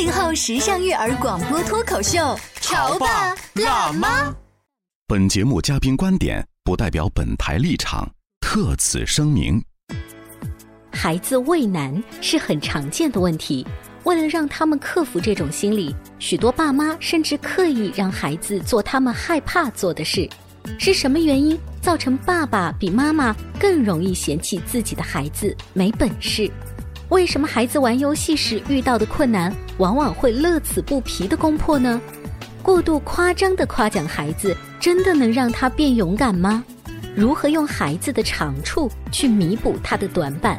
八零后时尚育儿广播脱口秀，潮爸辣妈。本节目嘉宾观点不代表本台立场，特此声明。孩子畏难是很常见的问题，为了让他们克服这种心理，许多爸妈甚至刻意让孩子做他们害怕做的事。是什么原因造成爸爸比妈妈更容易嫌弃自己的孩子没本事？为什么孩子玩游戏时遇到的困难往往会乐此不疲的攻破呢？过度夸张的夸奖孩子，真的能让他变勇敢吗？如何用孩子的长处去弥补他的短板？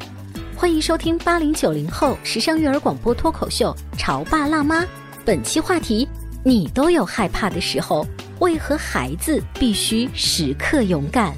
欢迎收听八零九零后时尚育儿广播脱口秀《潮爸辣妈》，本期话题：你都有害怕的时候，为何孩子必须时刻勇敢？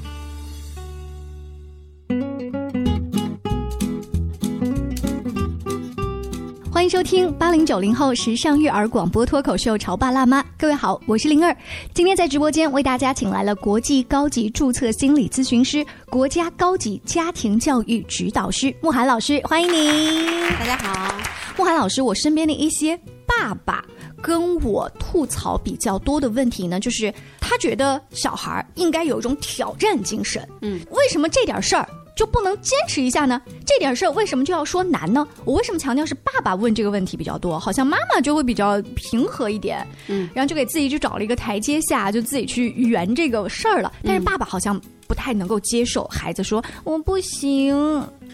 迎收听八零九零后时尚育儿广播脱口秀《潮爸辣妈》，各位好，我是灵儿。今天在直播间为大家请来了国际高级注册心理咨询师、国家高级家庭教育指导师慕寒老师，欢迎您。大家好，慕寒老师，我身边的一些爸爸跟我吐槽比较多的问题呢，就是他觉得小孩应该有一种挑战精神。嗯，为什么这点事儿？就不能坚持一下呢？这点事儿为什么就要说难呢？我为什么强调是爸爸问这个问题比较多？好像妈妈就会比较平和一点，嗯，然后就给自己就找了一个台阶下，就自己去圆这个事儿了。但是爸爸好像不太能够接受孩子说我不行。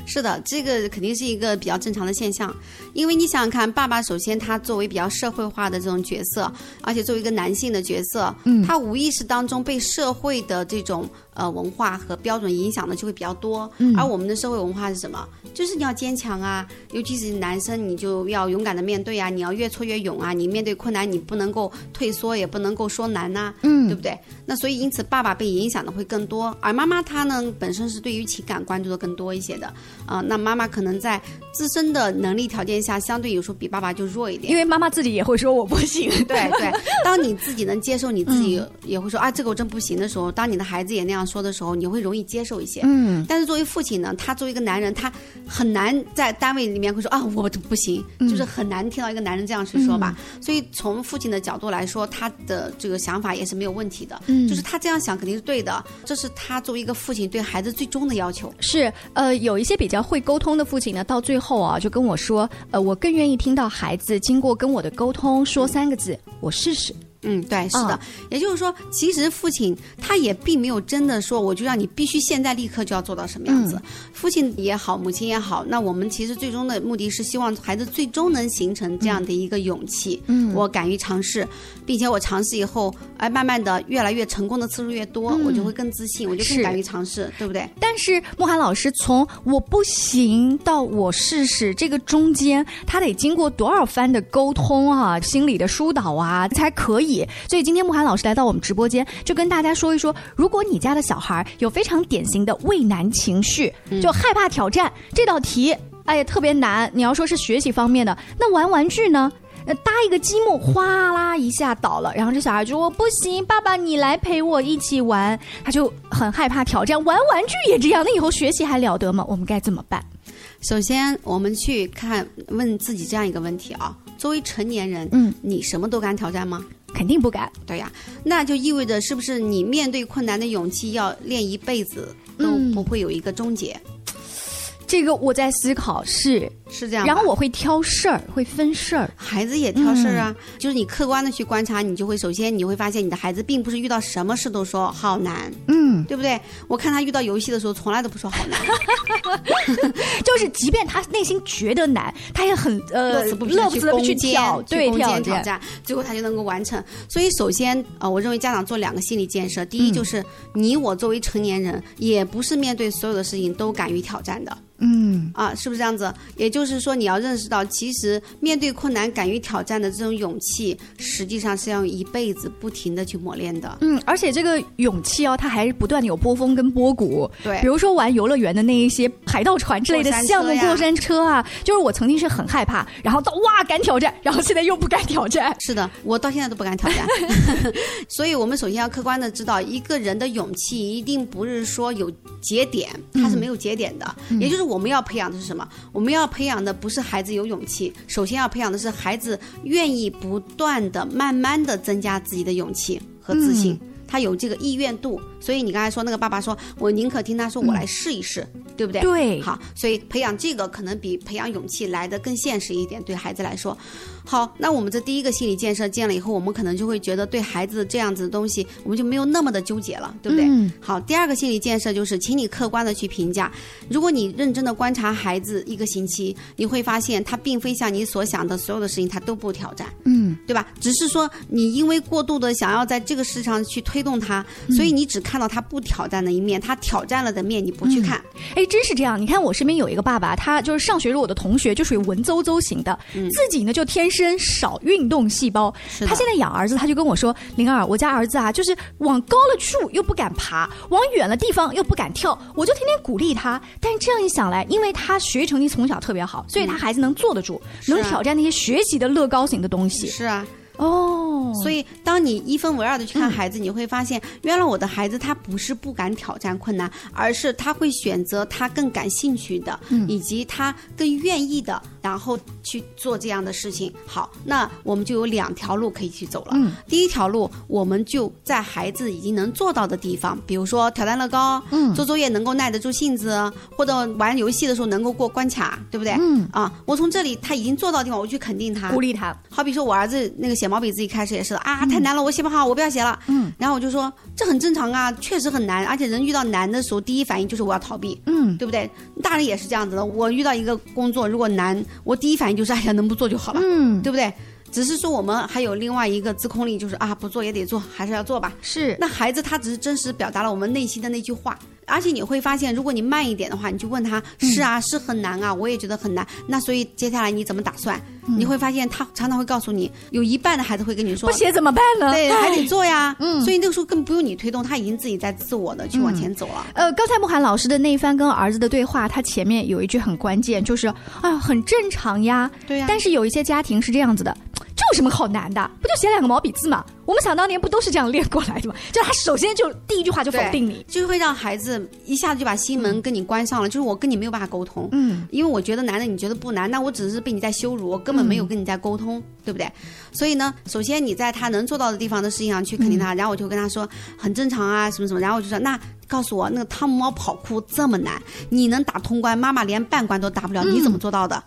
是的，这个肯定是一个比较正常的现象，因为你想想看，爸爸首先他作为比较社会化的这种角色，而且作为一个男性的角色，嗯他无意识当中被社会的这种呃文化和标准影响的就会比较多。嗯而我们的社会文化是什么？就是你要坚强啊，尤其是男生，你就要勇敢的面对啊，你要越挫越勇啊，你面对困难你不能够退缩，也不能够说难呐、嗯对不对？那所以因此爸爸被影响的会更多，而妈妈她呢本身是对于情感关注的更多一些的。啊、那妈妈可能在自身的能力条件下，相对有时候比爸爸就弱一点。因为妈妈自己也会说我不行。对 对，当你自己能接受你自己嗯也会说、啊，这个我真不行的时候，当你的孩子也那样说的时候，你会容易接受一些。嗯但是作为父亲呢，他作为一个男人，他很难在单位里面会说啊，我不行，嗯就是很难听到一个男人这样去说吧。所以从父亲的角度来说，他的这个想法也是没有问题的，嗯就是他这样想肯定是对的，这是他作为一个父亲对孩子最终的要求。是，呃，有一些比较会沟通的父亲呢，到最后啊，就跟我说，呃，我更愿意听到孩子经过跟我的沟通说三个字，我试试。嗯，对，是的。啊也就是说，其实父亲他也并没有真的说，我就让你必须现在立刻就要做到什么样子。父亲也好，母亲也好，那我们其实最终的目的是希望孩子最终能形成这样的一个勇气。嗯我敢于尝试，并且我尝试以后，哎，慢慢的越来越成功的次数越多，我就会更自信，我就更敢于尝试，对不对？但是慕寒老师从我不行到我试试，这个中间他得经过多少番的沟通啊，心理的疏导啊，才可以。所以今天慕寒老师来到我们直播间，就跟大家说一说，如果你家的小孩有非常典型的畏难情绪，就害怕挑战、这道题，哎呀特别难。你要说是学习方面的，那玩玩具呢？呃，搭一个积木，哗啦一下倒了，然后这小孩就说：“我不行，爸爸你来陪我一起玩。”他就很害怕挑战，玩玩具也这样，那以后学习还了得吗？我们该怎么办？首先，我们去看问自己这样一个问题啊：作为成年人，嗯，你什么都敢挑战吗？肯定不敢。对呀，那就意味着是不是你面对困难的勇气要练一辈子都嗯不会有一个终结？这个我在思考是，是这样。然后我会挑事儿，会分事儿。孩子也挑事儿啊，就是你客观的去观察，你就会首先你会发现你的孩子并不是遇到什么事都说好难，嗯，对不对？我看他遇到游戏的时候，从来都不说好难，就是即便他内心觉得难，他也很呃乐此不疲乐地去挑，对挑挑战，最后他就能够完成。所以首先呃，我认为家长做两个心理建设，第一嗯就是你我作为成年人，也不是面对所有的事情都敢于挑战的。嗯啊，是不是这样子？也就是说，你要认识到，其实面对困难、敢于挑战的这种勇气，实际上是要一辈子不停的去磨练的。嗯，而且这个勇气哦，它还是不断的有波峰跟波谷。对比如说玩游乐园的那一些海盗船之类的项目，过山车啊，就是我曾经是很害怕，然后到哇敢挑战，然后现在又不敢挑战。是的，我到现在都不敢挑战。所以，我们首先要客观的知道，一个人的勇气一定不是说有节点，它是没有节点的。也就是我们要培养的是什么？我们要培养的不是孩子有勇气，首先要培养的是孩子愿意不断的、慢慢的增加自己的勇气和自信。他有这个意愿度，所以你刚才说那个爸爸说，我宁可听他说，我来试一试，对不对？对好，所以培养这个可能比培养勇气来的更现实一点，对孩子来说。好，那我们这第一个心理建设建了以后，我们可能就会觉得对孩子这样子的东西，我们就没有那么的纠结了，对不对？嗯好，第二个心理建设就是，请你客观的去评价。如果你认真的观察孩子一个星期，你会发现他并非像你所想的所有的事情他都不挑战，嗯，对吧？只是说你因为过度的想要在这个事上去推动他，嗯所以你只看到他不挑战的一面，他挑战了的面你不去看。哎，真是这样。你看我身边有一个爸爸，他就是上学时我的同学，就属于文绉绉型的，自己呢就天生少运动细胞。他现在养儿子，他就跟我说：“灵儿，我家儿子啊，就是往高了处又不敢爬，往远了地方又不敢跳。”我就天天鼓励他。但是这样一想来，因为他学习成绩从小特别好，所以他孩子能坐得住，能挑战那些学习的乐高型的东西。是啊，哦，所以当你一分为二的去看孩子，你会发现，原来我的孩子他不是不敢挑战困难，而是他会选择他更感兴趣的，以及他更愿意的，然后去做这样的事情。好，那我们就有两条路可以去走了。嗯第一条路，我们就在孩子已经能做到的地方，比如说挑战乐高，嗯做作业能够耐得住性子，或者玩游戏的时候能够过关卡，对不对？嗯啊，我从这里他已经做到的地方，我去肯定他，鼓励他。好比说我儿子那个写毛笔字一开始也是的啊，太难了，我写不好，我不要写了。嗯，然后我就说这很正常啊，确实很难，而且人遇到难的时候，第一反应就是我要逃避，嗯对不对？大人也是这样子的，我遇到一个工作如果难，我第一反应就是哎呀，能不做就好了，嗯，对不对？只是说我们还有另外一个自控力，就是啊，不做也得做，还是要做吧。是那孩子他只是真实表达了我们内心的那句话，而且你会发现，如果你慢一点的话，你就问他，是啊，是很难啊，我也觉得很难。那所以接下来你怎么打算？你会发现他常常会告诉你，有一半的孩子会跟你说不，写怎么办呢？对，还得做呀。嗯所以那个时候更不用你推动，他已经自己在自我的去往前走了。呃，刚才慕寒老师的那一番跟儿子的对话，他前面有一句很关键，就是啊，很正常呀。对呀但是有一些家庭是这样子的，这有什么好难的？不就写两个毛笔字嘛？我们想当年不都是这样练过来的吗？就他首先就第一句话就否定你。就会让孩子一下子就把心门跟你关上了，就是我跟你没有办法沟通。嗯，因为我觉得难的，你觉得不难，那我只是被你在羞辱，我根本没有跟你在沟通，对不对？所以呢，首先你在他能做到的地方的事情上去肯定他，然后我就跟他说很正常啊，什么什么，然后我就说那告诉我那个汤姆猫跑酷这么难，你能打通关，妈妈连半关都打不了，你怎么做到的？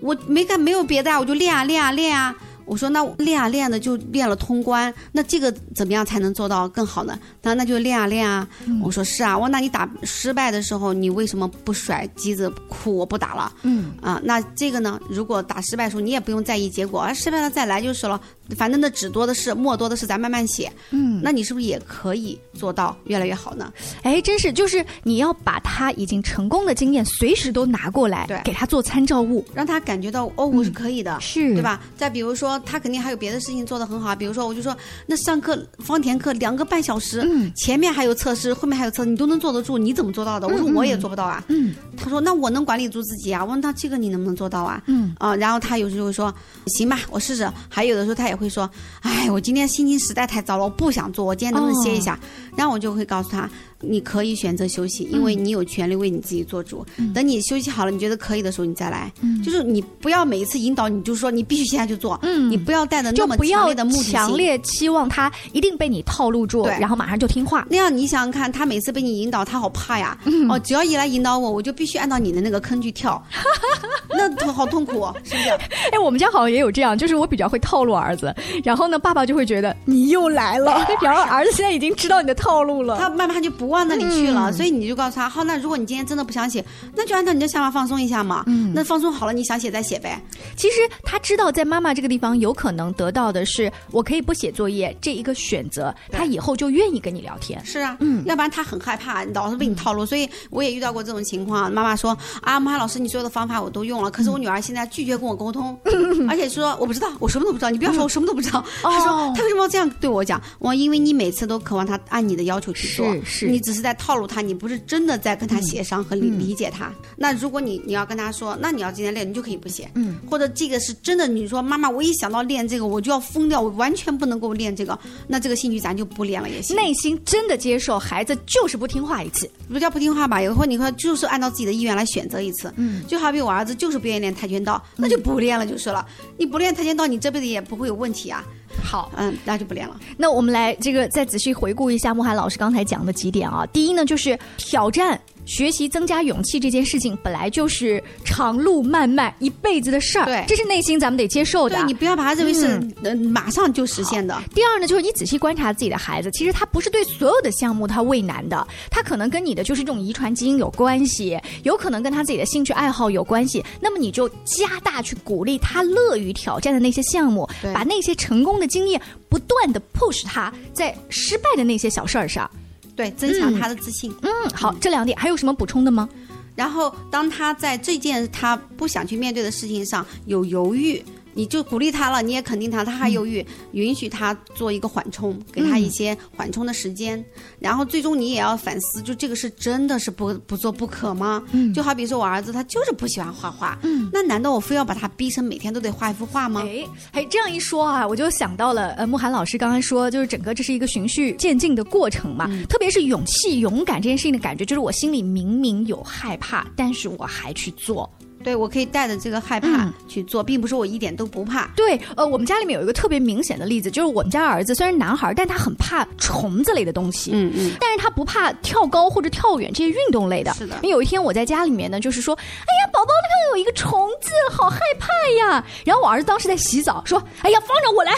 我没干没有别的啊，我就练啊练啊练啊。我说那练啊练的就练了通关，那这个怎么样才能做到更好呢？那那就练啊练啊。我说是啊，我那你打失败的时候，你为什么不甩机子哭我不打了？嗯啊，那这个呢？如果打失败的时候，你也不用在意结果，啊，失败了再来就是了。反正那纸多的是，墨多的是，咱慢慢写。嗯，那你是不是也可以做到越来越好呢？哎，真是就是你要把他已经成功的经验随时都拿过来，对给他做参照物。让他感觉到哦，我是可以的。是对？吧？再比如说，他肯定还有别的事情做得很好，比如说，我就说，那上课方田课两个半小时，嗯前面还有测试，后面还有测试，你都能坐得住，你怎么做到的？我说我也做不到啊。嗯他说那我能管理住自己啊。我问他这个你能不能做到啊？嗯啊、然后他有时候会说行吧，我试试。还有的时候他也会说，哎，我今天心情实在太糟了，我不想做，我今天能不能歇一下？然后我就会告诉他，你可以选择休息，因为你有权利为你自己做主。等你休息好了，你觉得可以的时候，你再来。就是你不要每一次引导你就说你必须现在就做，嗯你不要带着那么强烈的目的性。强烈期望他一定被你套路住，然后马上就听话。那样你想想看，他每次被你引导，他好怕呀。嗯哦，只要一来引导我，我就必须按照你的那个坑去跳，那痛好痛苦、哦，是不是？哎，我们家好像也有这样，就是我比较会套路儿子，然后呢，爸爸就会觉得你又来了，然后儿子现在已经知道你的套路了。他慢慢就不往那里去了，嗯所以你就告诉他，好，那如果你今天真的不想写，那就按照你的想法放松一下嘛。嗯那放松好了，你想写再写呗。其实他知道在妈妈这个地方有可能得到的是我可以不写作业这一个选择，他以后就愿意跟你聊天。是啊，嗯要不然他很害怕，老是被你套路。所以我也遇到过这种情况，妈妈说啊，妈老师，你所有的方法我都用了，可是我女儿现在拒绝跟我沟通，而且说我不知道，我什么都不知道，你不要说我什么都不知道。她说哦她为什么要这样对我讲？我因为你每次都渴望她按你的要求去做，是是你只是在套路他，你不是真的在跟他协商和理、理解他。那如果你你要跟他说，那你要今天练，你就可以不写，嗯，或者这个是真的，你说妈妈，我一想到练这个我就要疯掉，我完全不能够练这个，那这个兴趣咱就不练了也行。内心真的接受孩子就是不听话一次，不叫不听话吧，有时候你说就是按照自己的意愿来选择一次，嗯，就好比我儿子就是不愿意练跆拳道，那就不练了就是了。你不练跆拳道，你这辈子也不会有问题啊。好，嗯，那就不练了。那我们来这个再仔细回顾一下慕寒老师刚才讲的几点啊。第一呢，就是挑战。学习增加勇气这件事情本来就是长路漫漫一辈子的事儿，对这是内心咱们得接受的。对你不要把它认为是嗯呃马上就实现的。第二呢，就是你仔细观察自己的孩子，其实他不是对所有的项目他畏难的，他可能跟你的就是这种遗传基因有关系，有可能跟他自己的兴趣爱好有关系。那么你就加大去鼓励他乐于挑战的那些项目，把那些成功的经验不断的 push 他在失败的那些小事儿上。对，增强他的自信。嗯，好，这两点还有什么补充的吗？然后，当他在这件他不想去面对的事情上有犹豫，你就鼓励他了，你也肯定他，他还犹豫，允许他做一个缓冲，给他一些缓冲的时间。然后，最终你也要反思，就这个是真的是不不做不可吗？嗯就好比说我儿子他就是不喜欢画画，嗯那难道我非要把他逼成每天都得画一幅画吗？哎，哎，这样一说啊，我就想到了，呃，慕寒老师刚刚说，就是整个这是一个循序渐进的过程嘛，特别是勇气、勇敢这件事情的感觉，就是我心里明明有害怕，但是我还去做。对我可以带着这个害怕嗯去做，并不是我一点都不怕。对，呃，我们家里面有一个特别明显的例子，就是我们家儿子虽然男孩，但他很怕虫子类的东西。嗯嗯，但是他不怕跳高或者跳远这些运动类的。是的因为有一天我在家里面呢，就是说，哎呀，宝宝那个有一个虫子，好害怕呀。然后我儿子当时在洗澡，说，哎呀，放着我来。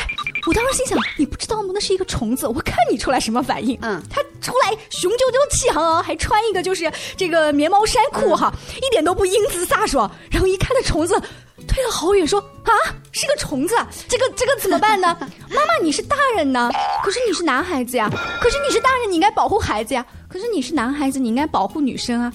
我当时心想，你不知道吗？那是一个虫子，我看你出来什么反应。嗯他出来雄赳赳气昂昂，还穿一个就是这个棉毛衫裤哈，一点都不英姿飒爽。然后一看那虫子。推了好远，说啊，是个虫子，这个这个怎么办呢？妈妈，你是大人呢，可是你是男孩子呀，可是你是大人，你应该保护孩子呀，可是你是男孩子，你应该保护女生啊。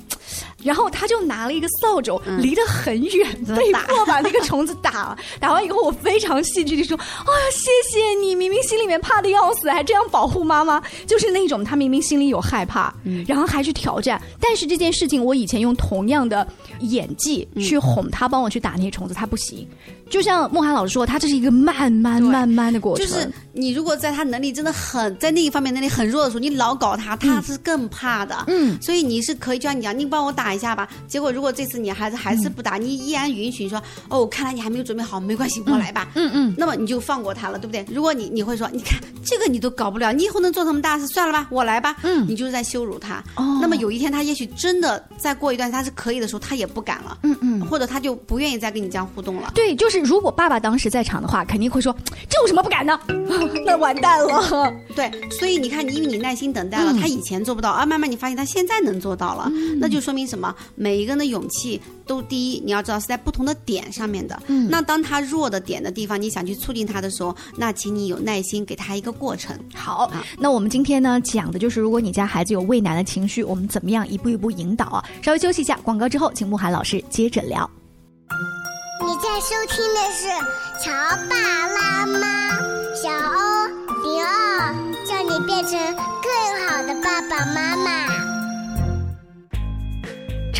然后他就拿了一个扫帚，离得很远，被迫把那个虫子打了。打完以后，我非常戏剧地说：“哎呀，谢谢你，明明心里面怕的要死，还这样保护妈妈。”就是那种他明明心里有害怕，然后还去挑战。但是这件事情，我以前用同样的演技去哄他，帮我去打那些虫子，他不行。就像梦涵老师说，他这是一个慢慢慢慢的过程。就是你如果在他能力真的很在那一方面能力很弱的时候，你老搞他，他是更怕的。嗯所以你是可以就像你讲，你帮我打一下吧。结果如果这次你孩子还是不打，你依然允许说，哦，看来你还没有准备好，没关系，我来吧。嗯嗯，那么你就放过他了，对不对？如果你你会说，你看这个你都搞不了，你以后能做什么大事？算了吧，我来吧。嗯你就是在羞辱他。哦那么有一天他也许真的再过一段他是可以的时候，他也不敢了。嗯嗯。或者他就不愿意再跟你这样互动了。对，就是如果爸爸当时在场的话，肯定会说这有什么不敢的？那完蛋了。对，所以你看，你因为你耐心等待了，嗯他以前做不到，啊，慢慢你发现他现在能做到了，那就说明什么？每一个人的勇气都第一，你要知道是在不同的点上面的。嗯那当他弱的点的地方，你想去促进他的时候，那请你有耐心给他一个过程。好，那我们今天呢讲的就是，如果你家孩子有畏难的情绪，我们怎么样一步一步引导啊？稍微休息一下，广告之后，请慕寒老师接着聊。你在收听的是《乔爸拉妈》，小欧零二，叫你变成更好的爸爸妈妈。《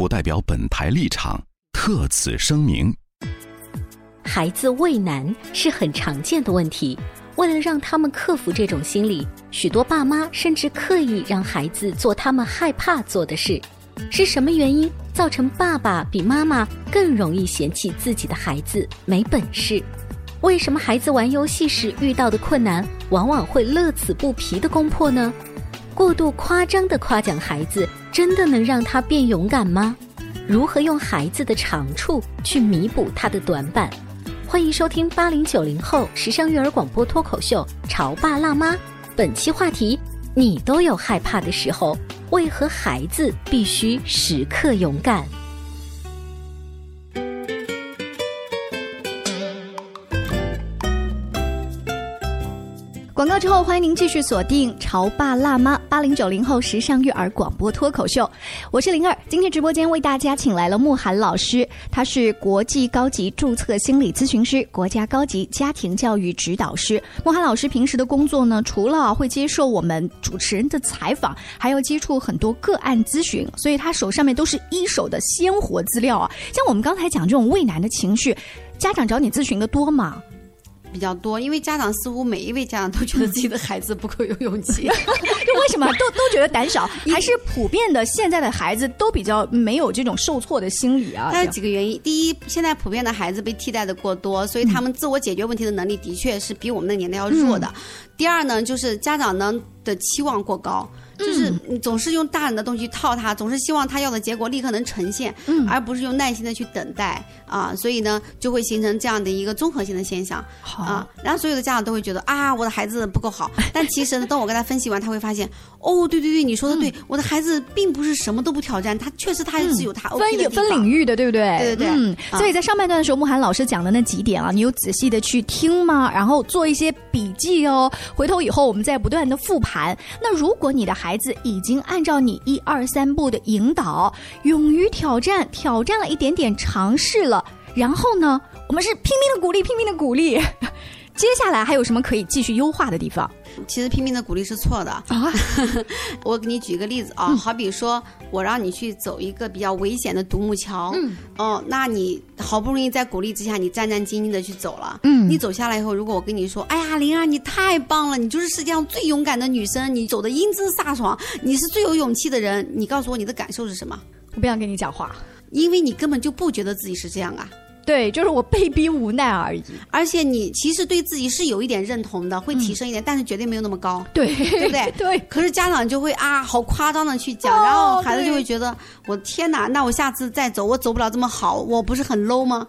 不代表本台立场，特此声明。孩子畏难是很常见的问题，为了让他们克服这种心理，许多爸妈甚至刻意让孩子做他们害怕做的事。是什么原因造成爸爸比妈妈更容易嫌弃自己的孩子没本事？为什么孩子玩游戏时遇到的困难往往会乐此不疲的攻破呢？过度夸张的夸奖孩子，真的能让他变勇敢吗？如何用孩子的长处去弥补他的短板？欢迎收听八零九零后时尚育儿广播脱口秀《潮爸辣妈》，本期话题：你都有害怕的时候，为何孩子必须时刻勇敢？广告之后，欢迎您继续锁定《潮爸辣妈》八零九零后时尚育儿广播脱口秀，我是灵儿。今天直播间为大家请来了慕寒老师，他是国际高级注册心理咨询师、国家高级家庭教育指导师。慕寒老师平时的工作呢，除了会接受我们主持人的采访，还要接触很多个案咨询，所以他手上面都是一手的鲜活资料啊。像我们刚才讲这种畏难的情绪，家长找你咨询的多吗？比较多，因为家长似乎每一位家长都觉得自己的孩子不够有勇气，就为什么都都觉得胆小？还是普遍的现在的孩子都比较没有这种受挫的心理啊？它有几个原因，第一，现在普遍的孩子被替代的过多，所以他们自我解决问题的能力的确是比我们那个年代要弱的。第二呢，就是家长呢的期望过高。就是你总是用大人的东西套他，总是希望他要的结果立刻能呈现，嗯，而不是用耐心的去等待啊，所以呢，就会形成这样的一个综合性的现象啊。然后所有的家长都会觉得啊，我的孩子不够好，但其实呢，当我跟他分析完，他会发现，哦，对对对，你说的对，我的孩子并不是什么都不挑战，他确实他是有他分分领域的，对不对？对对对。嗯，所以在上半段的时候，慕寒老师讲的那几点啊，你有仔细的去听吗？然后做一些笔记哦，回头以后我们再不断的复盘。那如果你的孩孩子已经按照你一二三步的引导，勇于挑战，挑战了一点点，尝试了，然后呢，我们是拼命的鼓励，拼命的鼓励。接下来还有什么可以继续优化的地方？其实拼命的鼓励是错的啊！我给你举个例子啊，好比说我让你去走一个比较危险的独木桥，嗯，哦，那你好不容易在鼓励之下，你战战兢兢的去走了，嗯，你走下来以后，如果我跟你说，哎呀，灵儿，你太棒了，你就是世界上最勇敢的女生，你走的英姿飒爽，你是最有勇气的人，你告诉我你的感受是什么？我不想跟你讲话，因为你根本就不觉得自己是这样啊。对，就是我被逼无奈而已。而且你其实对自己是有一点认同的，会提升一点，但是绝对没有那么高。对，对不对？对。可是家长就会啊，好夸张的去讲，然后孩子就会觉得，我天哪，那我下次再走，我走不了这么好，我不是很 low 吗？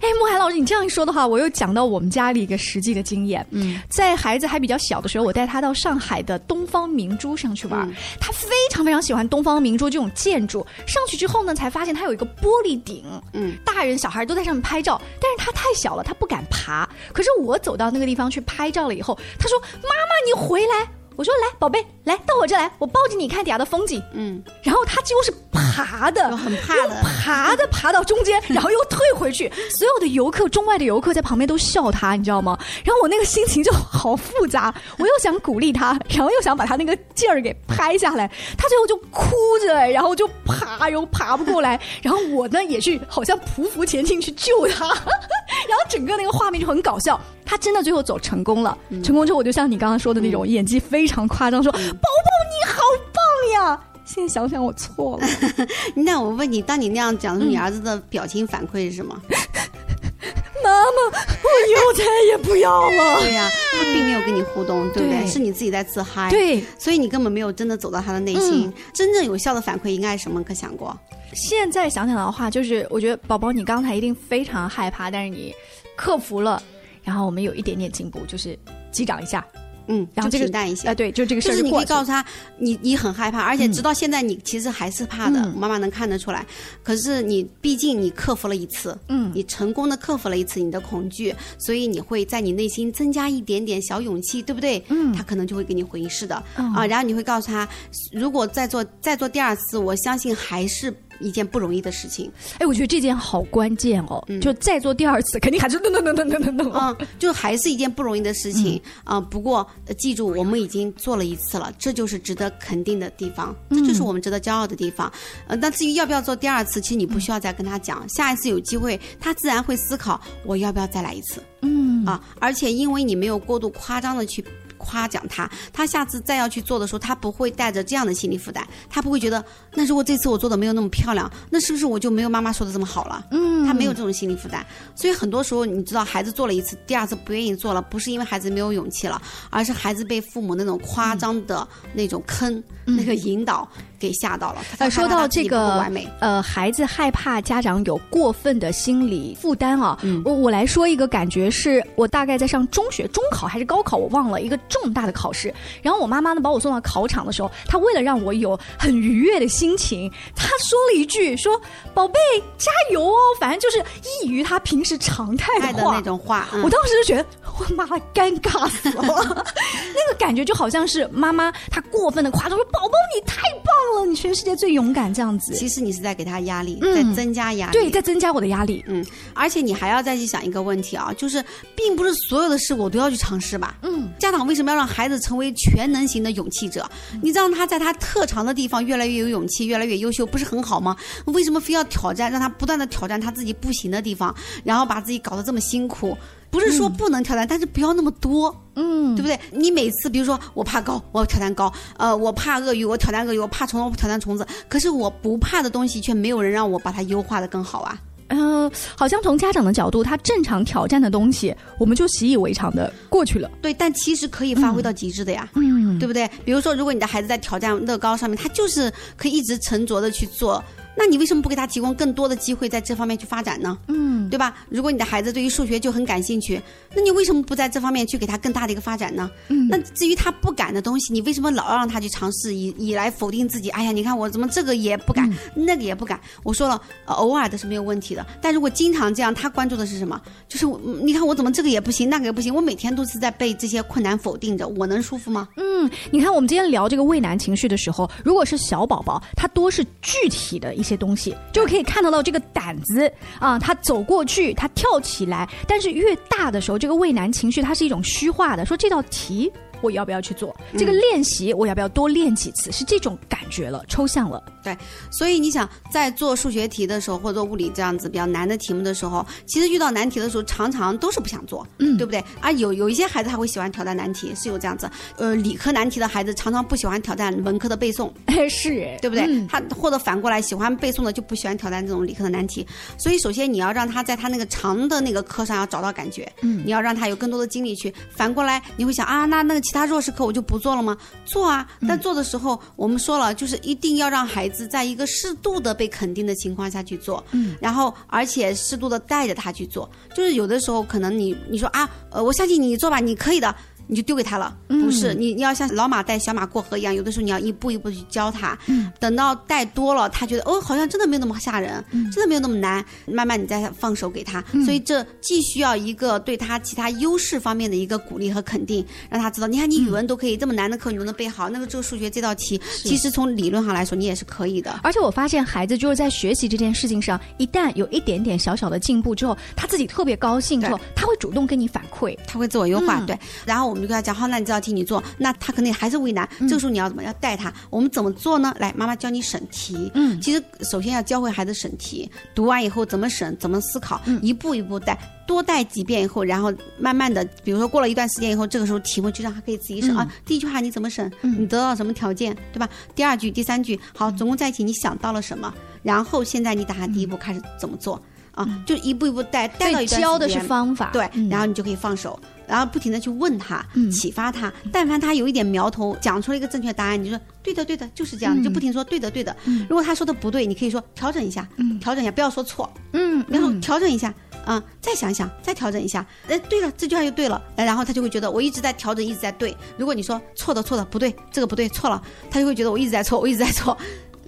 哎，慕寒老师，你这样一说的话，我又讲到我们家里一个实际的经验。嗯，在孩子还比较小的时候，我带他到上海的东方明珠上去玩，他非常非常喜欢东方明珠这种建筑。上去之后呢，才发现它有一个玻璃顶，嗯，大人小孩都在上面拍照，但是他太小了，他不敢爬。可是我走到那个地方去拍照了以后，他说：“妈妈，你回来。”我说来，宝贝，来到我这来，我抱着你看底下的风景。嗯，然后他几乎是爬的，很怕的，爬的爬到中间，然后又退回去。所有的游客，中外的游客在旁边都笑他，你知道吗？然后我那个心情就好复杂，我又想鼓励他，然后又想把他那个劲儿给拍下来。他最后就哭着，然后就爬又爬不过来，然后我呢也去好像匍匐前进去救他，然后整个那个画面就很搞笑。他真的最后走成功了，成功之后我就像你刚刚说的那种演技非常夸张，说：“宝宝你好棒呀！”现在想想我错了。那我问你，当你那样讲的时候，你儿子的表情反馈是什么？妈妈，我以后再也不要了。对呀、他并没有跟你互动，对不对？对是你自己在自嗨。对，所以你根本没有真的走到他的内心。真正有效的反馈应该是什么？可想过？现在想想的话，就是我觉得宝宝你刚才一定非常害怕，但是你克服了，然后我们有一点点进步，就是击掌一下，嗯，然后这个平淡一些。呃，对，就这个事就是你可以告诉他，你你很害怕，而且嗯。直到现在你其实还是怕的，嗯。妈妈能看得出来。可是你毕竟你克服了一次，嗯。你成功的克服了一次你的恐惧，所以你会在你内心增加一点点小勇气，对不对？嗯。他可能就会给你回应是的、嗯。啊，然后你会告诉他，如果再做再做第二次，我相信还是一件不容易的事情。哎，我觉得这件好关键哦，就再做第二次，肯定还是噔噔噔噔噔噔噔。啊，就还是一件不容易的事情啊、不过、呃记住，我们已经做了一次了，这就是值得肯定的地方，这就是我们值得骄傲的地方。呃，那至于要不要做第二次，其实你不需要再跟他讲，下一次有机会，他自然会思考我要不要再来一次。嗯啊，而且因为你没有过度夸张的去。夸奖他，他下次再要去做的时候，他不会带着这样的心理负担，他不会觉得，那如果这次我做的没有那么漂亮，那是不是我就没有妈妈说的这么好了？嗯。他没有这种心理负担，所以很多时候你知道，孩子做了一次，第二次不愿意做了，不是因为孩子没有勇气了，而是孩子被父母那种夸张的那种坑、那个引导给吓到了。呃，说到这个完美，呃，孩子害怕家长有过分的心理负担啊。嗯我我来说一个感觉是，我大概在上中学中考还是高考，我忘了一个重大的考试。然后我妈妈呢把我送到考场的时候，她为了让我有很愉悦的心情，她说了一句说：“宝贝，加油哦！”反正就是异于她平时常态的的那种话，嗯我当时就觉得，我妈尴尬死了，那个感觉就好像是妈妈她过分的夸张说：“宝宝你太棒了，你全世界最勇敢。”这样子，其实你是在给他压力，嗯在增加压力，对，在增加我的压力。嗯，而且你还要再去想一个问题啊，就是并不是所有的事我都要去尝试吧。嗯，家长为什么要让孩子成为全能型的勇气者？你让他在他特长的地方越来越有勇气，越来越优秀，不是很好吗？为什么非要挑战，让他不断的挑战他自己不行的地方，然后把自己搞得这么辛苦？不是说不能挑战，但是不要那么多。嗯，对不对？你每次，比如说我怕高，我要挑战高；呃，我怕鳄鱼，我挑战鳄鱼；我怕虫子，我挑战虫子。可是我不怕的东西，却没有人让我把它优化的更好啊。呃，好像从家长的角度，他正常挑战的东西，我们就习以为常的过去了。对，但其实可以发挥到极致的呀，嗯对不对？比如说，如果你的孩子在挑战乐高上面，他就是可以一直沉着的去做，那你为什么不给他提供更多的机会在这方面去发展呢？嗯，对吧？如果你的孩子对于数学就很感兴趣，那你为什么不在这方面去给他更大的一个发展呢？嗯那至于他不敢的东西，你为什么老要让他去尝试，以以来否定自己？哎呀，你看我怎么这个也不敢，那个也不敢。我说了，呃偶尔的是没有问题的，但如果经常这样，他关注的是什么？就是你看我怎么这个也不行，那个也不行，我每天都是在被这些困难否定着，我能舒服吗？嗯，你看我们今天聊这个畏难情绪的时候，如果是小宝宝，他多是具体的一些些东西，就可以看得到这个胆子啊，他走过去，他跳起来。但是越大的时候，这个畏难情绪它是一种虚化的，说这道题。我要不要去做这个练习？我要不要多练几次？是这种感觉了，抽象了。对，所以你想在做数学题的时候，或者做物理这样子比较难的题目的时候，其实遇到难题的时候，常常都是不想做，嗯对不对？啊，有有一些孩子他会喜欢挑战难题，是有这样子。呃，理科难题的孩子常常不喜欢挑战文科的背诵，是，对不对？嗯他或者反过来，喜欢背诵的就不喜欢挑战这种理科的难题。所以，首先你要让他在他那个长的那个课上要找到感觉，嗯你要让他有更多的精力去。反过来，你会想啊，那那个其他弱势课我就不做了吗？做啊，但做的时候，我们说了，就是一定要让孩子在一个适度的被肯定的情况下去做，嗯，然后而且适度的带着他去做。就是有的时候可能你你说啊，呃，我相信你做吧，你可以的。你就丢给他了，不是你，你要像老马带小马过河一样，有的时候你要一步一步去教他，嗯。等到带多了，他觉得哦，好像真的没有那么吓人，嗯。真的没有那么难，慢慢你再放手给他。所以这既需要一个对他其他优势方面的一个鼓励和肯定，让他知道，你看你语文都可以这么难的课你都能背好，那个这个数学这道题，其实从理论上来说你也是可以的。而且我发现孩子就是在学习这件事情上，一旦有一点点小小的进步之后，他自己特别高兴之后，他会主动跟你反馈，他会自我优化，嗯。对。然后我们就跟他讲，好，那你这道题你做，那他肯定还是为难，这个时候你要怎么要带他？我们怎么做呢？来，妈妈教你审题。嗯其实首先要教会孩子审题，读完以后怎么审，怎么思考，一步一步带。多带几遍以后，然后慢慢的，比如说过了一段时间以后，这个时候题目就让他可以自己审、嗯啊。第一句话你怎么审？嗯你得到什么条件，对吧？第二句、第三句，好，总共在一起你想到了什么？然后现在你打算第一步开始怎么做？啊，就一步一步带带到一段教的是方法，对，然后你就可以放手，然后不停的去问他，嗯启发他。但凡他有一点苗头，讲出了一个正确答案，你就说对的，对的，就是这样，嗯你就不停说对的，对的。如果他说的不对，你可以说调整一下，调整一下，不要说错，嗯，然后调整一下。啊、再想想，再调整一下。哎，对了，这句话就对了。哎，然后他就会觉得我一直在调整，一直在对。如果你说错的，错的，不对，这个不对，错了，他就会觉得我一直在错，我一直在错，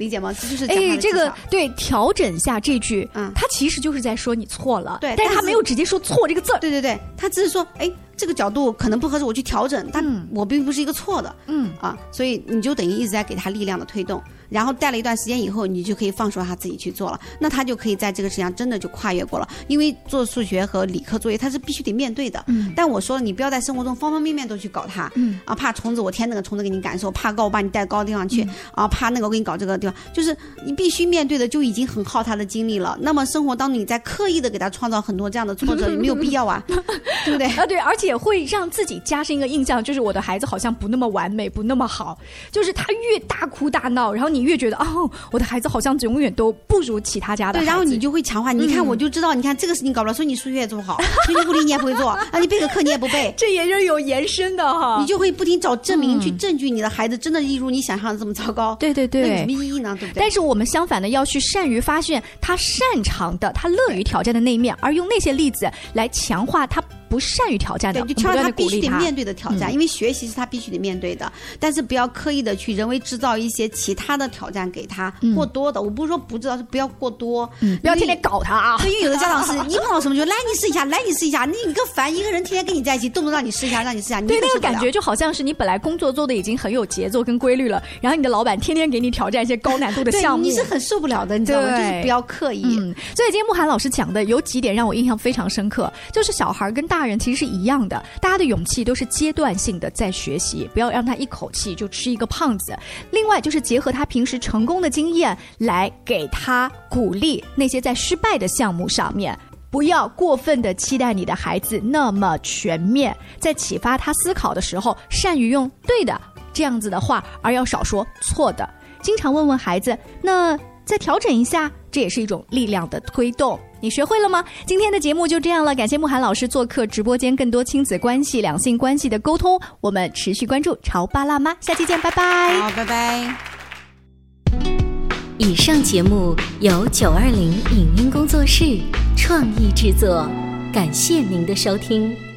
理解吗？这就是哎，这个对调整下这句，嗯。他其实就是在说你错了，对但是他没有直接说错这个字儿，对对对，他只是说，哎，这个角度可能不合适，我去调整，但我并不是一个错的，嗯。啊，所以你就等于一直在给他力量的推动，然后带了一段时间以后，你就可以放手让他自己去做了，那他就可以在这个事情上真的就跨越过了，因为做数学和理科作业他是必须得面对的，嗯但我说了，你不要在生活中方方面面都去搞他，嗯啊，怕虫子我添那个虫子给你感受，怕高我把你带高的地方去，啊，怕那个我给你搞这个地方，就是你必须面对的就已经很耗他的精力了，那么生活当中你在刻意的给他创造很多这样的挫折，也没有必要啊，对不对？啊，对，而且会让自己加深一个印象，就是我的孩子好像不那么完美，不那么好。就是他越大哭大闹，然后你越觉得哦，我的孩子好像永远都不如其他家的对，然后你就会强化。你看，嗯我就知道，你看这个事情搞不了，所以你数学也做不好，所以你物理你也不会做，啊，你备个课你也不背，这也是有延伸的哈。你就会不停找证明嗯去证据你的孩子真的一如你想象的这么糟糕。对对对那有什么意义呢？对不对？但是我们相反的要去善于发现他擅长的、他乐于挑战的那一面，而用那些例子来强化他不善于挑战的，对，就挑他地鼓励他必须得面对的挑战，嗯因为学习是他必须得面对的，但是不要刻意的去人为制造一些其他的挑战给他，嗯过多的。我不是说不知道，是不要过多，嗯不要天天搞他啊。因为有的家长是 一碰到什么就来你试一下，来你试一下，你你个烦，一个人天天跟你在一起，动不动让你试一下，让你试一下，你对，那个感觉就好像是你本来工作做的已经很有节奏跟规律了，然后你的老板天天给你挑战一些高难度的对项目，你是很受不了的，你知道吗？就是不要刻意。嗯，所以今天慕寒老师讲的有几点让我印象非常深刻，就是小孩跟大人其实是一样的，大家的勇气都是阶段性的在学习，不要让他一口气就吃一个胖子。另外就是结合他平时成功的经验来给他鼓励，那些在失败的项目上面。不要过分的期待你的孩子那么全面，在启发他思考的时候，善于用对的这样子的话，而要少说错的。经常问问孩子，那再调整一下，这也是一种力量的推动。你学会了吗？今天的节目就这样了，感谢慕寒老师做客直播间，更多亲子关系、两性关系的沟通，我们持续关注潮爸辣妈，下期见，拜拜。好，拜拜。以上节目由九二零影音工作室创意制作，感谢您的收听。